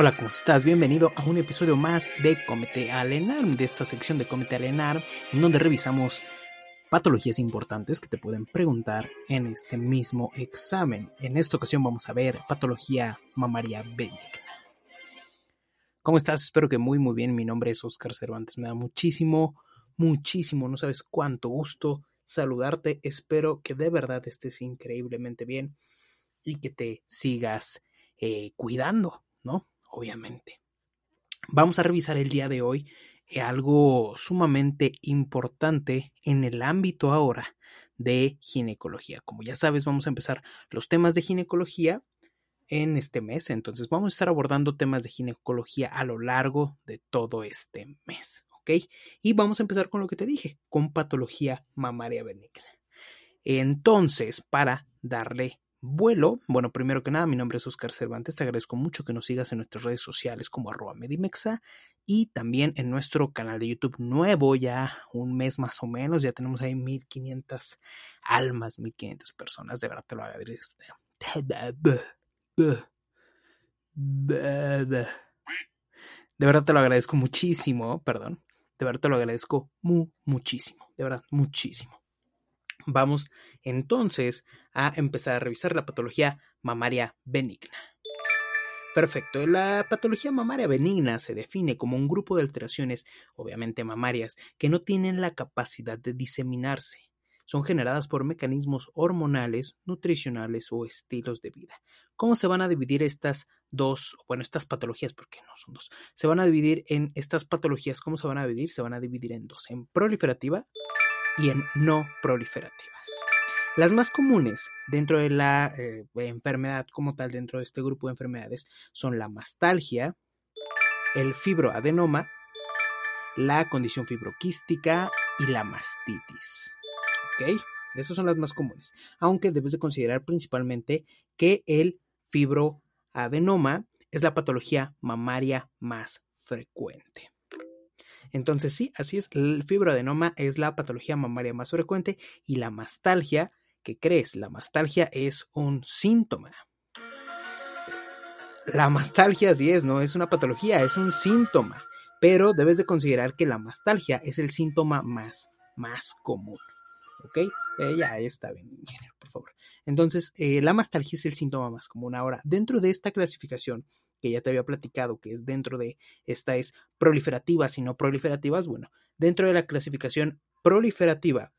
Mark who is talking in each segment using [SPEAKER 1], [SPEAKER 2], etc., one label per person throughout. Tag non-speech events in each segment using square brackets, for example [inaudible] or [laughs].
[SPEAKER 1] Hola, ¿cómo estás? Bienvenido a un episodio más de Comete Alenar, de esta sección de Comete Alenar, en donde revisamos patologías importantes que te pueden preguntar en este mismo examen. En esta ocasión vamos a ver patología mamaria benigna. ¿Cómo estás? Espero que muy muy bien. Mi nombre es Oscar Cervantes. Me da muchísimo, muchísimo, no sabes cuánto gusto saludarte. Espero que de verdad estés increíblemente bien y que te sigas eh, cuidando, ¿no? Obviamente. Vamos a revisar el día de hoy eh, algo sumamente importante en el ámbito ahora de ginecología. Como ya sabes, vamos a empezar los temas de ginecología en este mes, entonces vamos a estar abordando temas de ginecología a lo largo de todo este mes, ¿ok? Y vamos a empezar con lo que te dije, con patología mamaria benigna. Entonces, para darle vuelo. Bueno, primero que nada, mi nombre es Oscar Cervantes. Te agradezco mucho que nos sigas en nuestras redes sociales como arroba Medimexa y también en nuestro canal de YouTube nuevo, ya un mes más o menos. Ya tenemos ahí 1500 almas, 1500 personas. De verdad te lo agradezco. De verdad te lo agradezco muchísimo, perdón. De verdad te lo agradezco muchísimo. De verdad, muchísimo. Vamos entonces a empezar a revisar la patología mamaria benigna. Perfecto. La patología mamaria benigna se define como un grupo de alteraciones, obviamente mamarias, que no tienen la capacidad de diseminarse. Son generadas por mecanismos hormonales, nutricionales o estilos de vida. ¿Cómo se van a dividir estas dos, bueno, estas patologías, porque no son dos? Se van a dividir en estas patologías, ¿cómo se van a dividir? Se van a dividir en dos, en proliferativa y en no proliferativas. Las más comunes dentro de la eh, enfermedad como tal, dentro de este grupo de enfermedades, son la mastalgia, el fibroadenoma, la condición fibroquística y la mastitis. ¿Ok? Esas son las más comunes. Aunque debes de considerar principalmente que el fibroadenoma es la patología mamaria más frecuente. Entonces sí, así es, el fibroadenoma es la patología mamaria más frecuente y la mastalgia, ¿qué crees? La mastalgia es un síntoma. La mastalgia sí es, no es una patología, es un síntoma, pero debes de considerar que la mastalgia es el síntoma más, más común. ¿Ok? Eh, ya está bien, por favor. Entonces, eh, la mastalgia es el síntoma más común. Ahora, dentro de esta clasificación, que ya te había platicado, que es dentro de esta es proliferativas y no proliferativas, bueno, dentro de la clasificación proliferativa,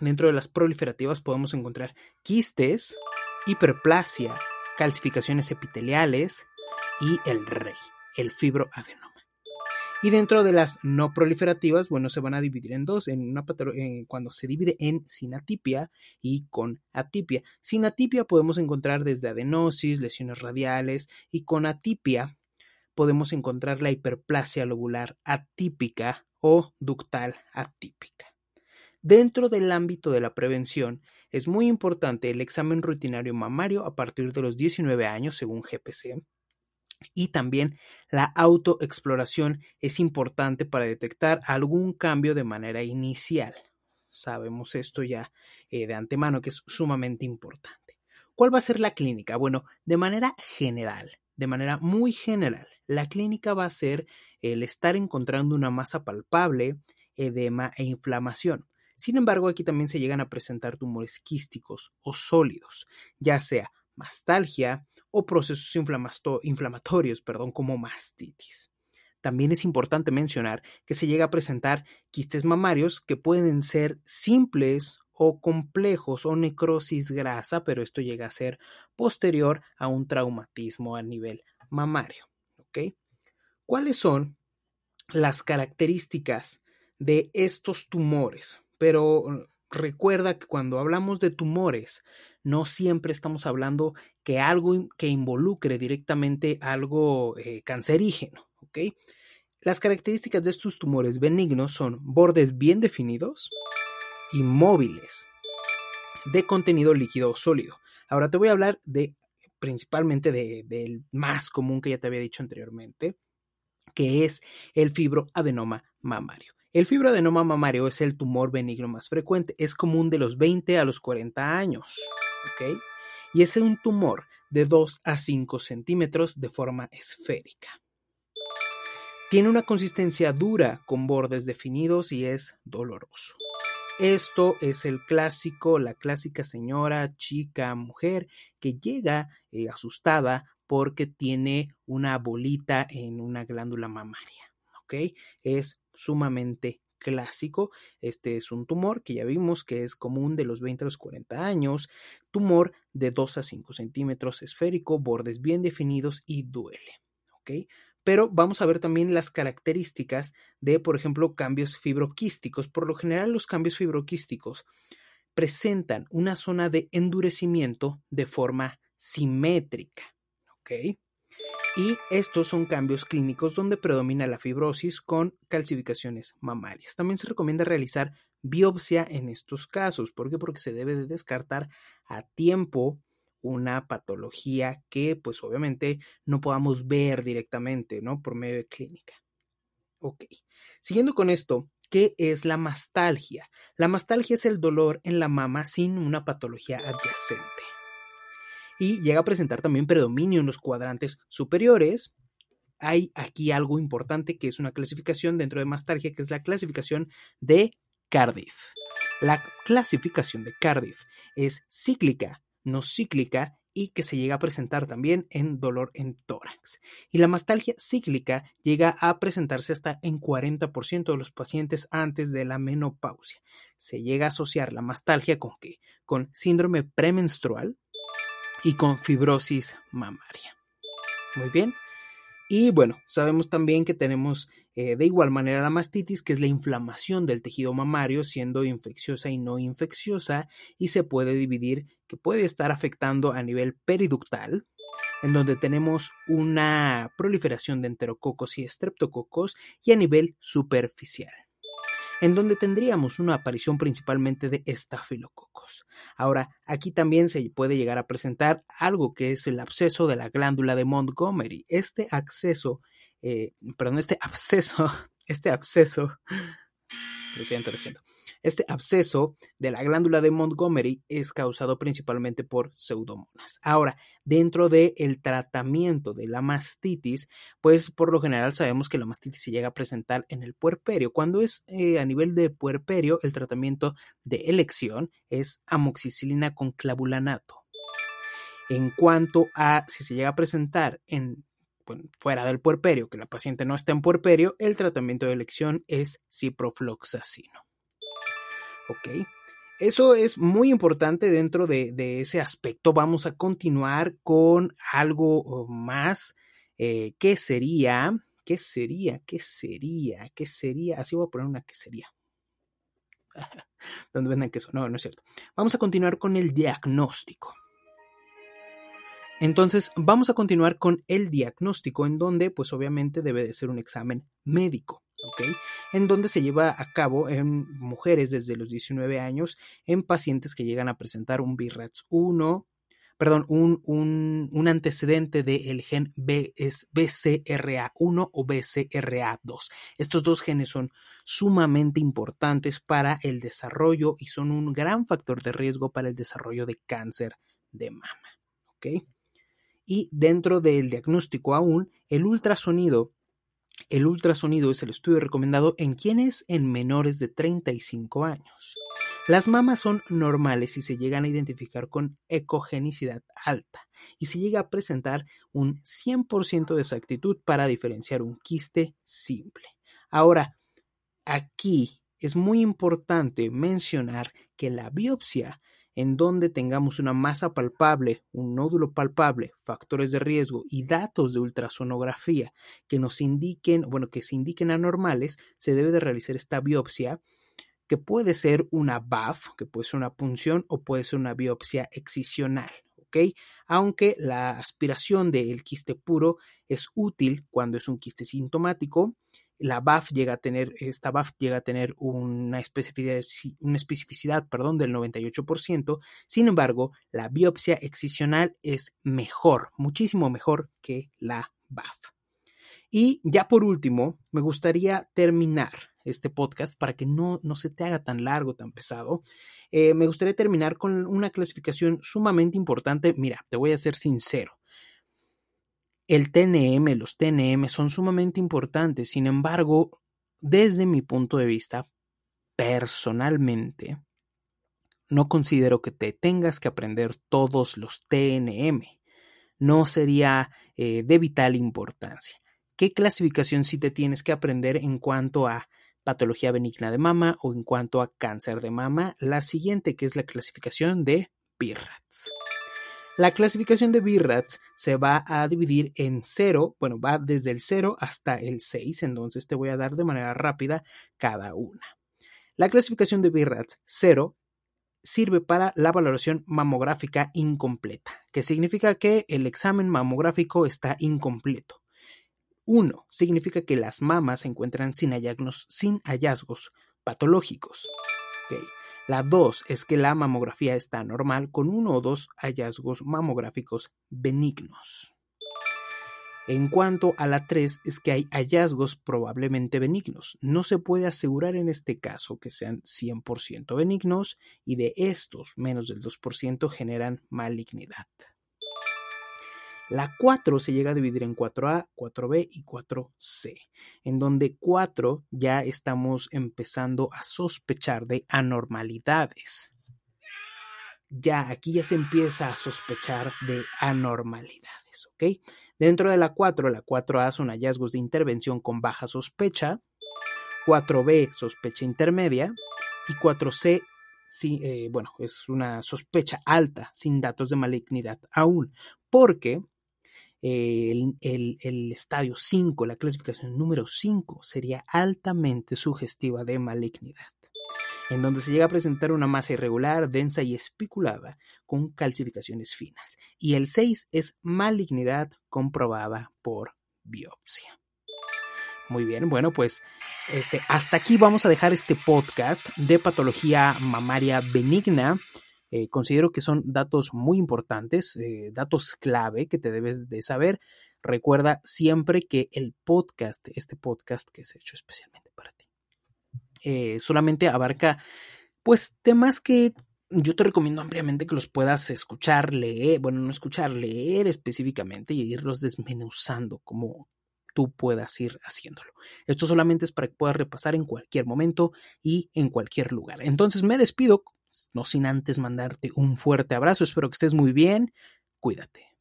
[SPEAKER 1] dentro de las proliferativas podemos encontrar quistes, hiperplasia, calcificaciones epiteliales y el rey, el fibroadenoma. Y dentro de las no proliferativas, bueno, se van a dividir en dos, en una cuando se divide en sinatipia y con atipia. Sinatipia podemos encontrar desde adenosis, lesiones radiales y con atipia podemos encontrar la hiperplasia lobular atípica o ductal atípica. Dentro del ámbito de la prevención, es muy importante el examen rutinario mamario a partir de los 19 años, según GPC, y también la autoexploración es importante para detectar algún cambio de manera inicial. Sabemos esto ya eh, de antemano que es sumamente importante. ¿Cuál va a ser la clínica? Bueno, de manera general, de manera muy general, la clínica va a ser el estar encontrando una masa palpable, edema e inflamación. Sin embargo, aquí también se llegan a presentar tumores quísticos o sólidos, ya sea mastalgia o procesos inflamatorios, perdón, como mastitis. También es importante mencionar que se llega a presentar quistes mamarios que pueden ser simples o complejos o necrosis grasa, pero esto llega a ser posterior a un traumatismo a nivel mamario. ¿Cuáles son las características de estos tumores? Pero recuerda que cuando hablamos de tumores, no siempre estamos hablando que algo que involucre directamente algo eh, cancerígeno. Las características de estos tumores benignos son bordes bien definidos y móviles, de contenido líquido o sólido. Ahora te voy a hablar de principalmente del más común que ya te había dicho anteriormente, que es el fibroadenoma mamario. El fibroadenoma mamario es el tumor benigno más frecuente, es común de los 20 a los 40 años. Y es un tumor de 2 a 5 centímetros de forma esférica. Tiene una consistencia dura con bordes definidos y es doloroso. Esto es el clásico, la clásica señora, chica, mujer que llega eh, asustada porque tiene una bolita en una glándula mamaria. ¿Ok? Es sumamente clásico. Este es un tumor que ya vimos que es común de los 20 a los 40 años. Tumor de 2 a 5 centímetros esférico, bordes bien definidos y duele. ¿Ok? pero vamos a ver también las características de, por ejemplo, cambios fibroquísticos. Por lo general, los cambios fibroquísticos presentan una zona de endurecimiento de forma simétrica. Y estos son cambios clínicos donde predomina la fibrosis con calcificaciones mamarias. También se recomienda realizar biopsia en estos casos. ¿Por qué? Porque se debe de descartar a tiempo una patología que pues obviamente no podamos ver directamente, ¿no? Por medio de clínica. Ok. Siguiendo con esto, ¿qué es la mastalgia? La mastalgia es el dolor en la mama sin una patología adyacente. Y llega a presentar también predominio en los cuadrantes superiores. Hay aquí algo importante que es una clasificación dentro de mastalgia, que es la clasificación de Cardiff. La clasificación de Cardiff es cíclica, no cíclica y que se llega a presentar también en dolor en tórax. Y la mastalgia cíclica llega a presentarse hasta en 40% de los pacientes antes de la menopausia. Se llega a asociar la mastalgia con qué? Con síndrome premenstrual y con fibrosis mamaria. Muy bien. Y bueno, sabemos también que tenemos eh, de igual manera la mastitis, que es la inflamación del tejido mamario, siendo infecciosa y no infecciosa, y se puede dividir, que puede estar afectando a nivel periductal, en donde tenemos una proliferación de enterococos y estreptococos, y a nivel superficial en donde tendríamos una aparición principalmente de estafilococos. Ahora, aquí también se puede llegar a presentar algo que es el absceso de la glándula de Montgomery. Este acceso, eh, perdón, este absceso, [laughs] este absceso, lo siento, lo. Este absceso de la glándula de Montgomery es causado principalmente por pseudomonas. Ahora, dentro del tratamiento de la mastitis, pues por lo general sabemos que la mastitis se llega a presentar en el puerperio. Cuando es eh, a nivel de puerperio, el tratamiento de elección es amoxicilina con clavulanato. En cuanto a si se llega a presentar en fuera del puerperio, que la paciente no está en puerperio, el tratamiento de elección es ciprofloxacino. ¿Ok? Eso es muy importante dentro de, ese aspecto. Vamos a continuar con algo oh, más. Eh, ¿Qué sería? ¿Qué sería? ¿Qué sería? ¿Qué sería? Así voy a poner una que sería. [laughs] ¿Dónde venden queso? No, no es cierto. Vamos a continuar con el diagnóstico. Entonces, vamos a continuar con el diagnóstico, en donde, pues obviamente debe de ser un examen médico. En donde se lleva a cabo en mujeres desde los 19 años en pacientes que llegan a presentar un BRAF 1, perdón, un, un, antecedente del gen BCRA1 o BCRA2. Estos dos genes son sumamente importantes para el desarrollo y son un gran factor de riesgo para el desarrollo de cáncer de mama. ¿ok? Y dentro del diagnóstico aún, el ultrasonido el ultrasonido es el estudio recomendado en quienes en menores de 35 años. Las mamas son normales y se llegan a identificar con ecogenicidad alta y se llega a presentar un 100% de exactitud para diferenciar un quiste simple. Ahora, aquí es muy importante mencionar que la biopsia en donde tengamos una masa palpable, un nódulo palpable, factores de riesgo y datos de ultrasonografía que nos indiquen, bueno, que se indiquen anormales, se debe de realizar esta biopsia que puede ser una BAF, que puede ser una punción o puede ser una biopsia excisional. ¿ok? Aunque la aspiración del quiste puro es útil cuando es un quiste sintomático la BAF llega a tener, esta BAF llega a tener una especificidad, una especificidad perdón, del 98%, sin embargo, la biopsia excisional es mejor, muchísimo mejor que la BAF. Y ya por último, me gustaría terminar este podcast para que no, no se te haga tan largo, tan pesado, Eh, me gustaría terminar con una clasificación sumamente importante. Mira, te voy a ser sincero. El TNM, los TNM son sumamente importantes. Sin embargo, desde mi punto de vista, personalmente, no considero que te tengas que aprender todos los TNM. No sería eh, de vital importancia. ¿Qué clasificación sí te tienes que aprender en cuanto a patología benigna de mama o en cuanto a cáncer de mama? La siguiente, que es la clasificación de BIRATS. La clasificación de BIRATS se va a dividir en cero, bueno, va desde el 0 hasta el 6, entonces te voy a dar de manera rápida cada una. La clasificación de BIRATS 0 sirve para la valoración mamográfica incompleta, que significa que el examen mamográfico está incompleto. 1 significa que las mamas se encuentran sin hallazgos, sin hallazgos patológicos. La 2 es que la mamografía está normal con uno o dos hallazgos mamográficos benignos. En cuanto a la 3 es que hay hallazgos probablemente benignos. No se puede asegurar en este caso que sean 100% benignos y de estos menos del 2% generan malignidad. La 4 se llega a dividir en 4A, 4B y 4C, en donde 4 ya estamos empezando a sospechar de anormalidades. Ya aquí ya se empieza a sospechar de anormalidades, ¿ok? Dentro de la 4, la 4A son hallazgos de intervención con baja sospecha, 4B sospecha intermedia y 4C sí, eh, bueno, es una sospecha alta sin datos de malignidad aún, porque el, el, estadio 5, la clasificación número 5, sería altamente sugestiva de malignidad en donde se llega a presentar una masa irregular, densa y espiculada, con calcificaciones finas. Y el 6 es malignidad comprobada por biopsia. Muy bien, bueno, pues este, hasta aquí vamos a dejar este podcast de patología mamaria benigna. Eh, considero que son datos muy importantes, eh, datos clave que te debes de saber. Recuerda siempre que el podcast, este podcast que es hecho especialmente para ti, eh, solamente abarca pues temas que yo te recomiendo ampliamente que los puedas escuchar, leer, bueno, no escuchar, leer específicamente y irlos desmenuzando como tú puedas ir haciéndolo. Esto solamente es para que puedas repasar en cualquier momento y en cualquier lugar. Entonces me despido, no sin antes mandarte un fuerte abrazo, espero que estés muy bien, cuídate.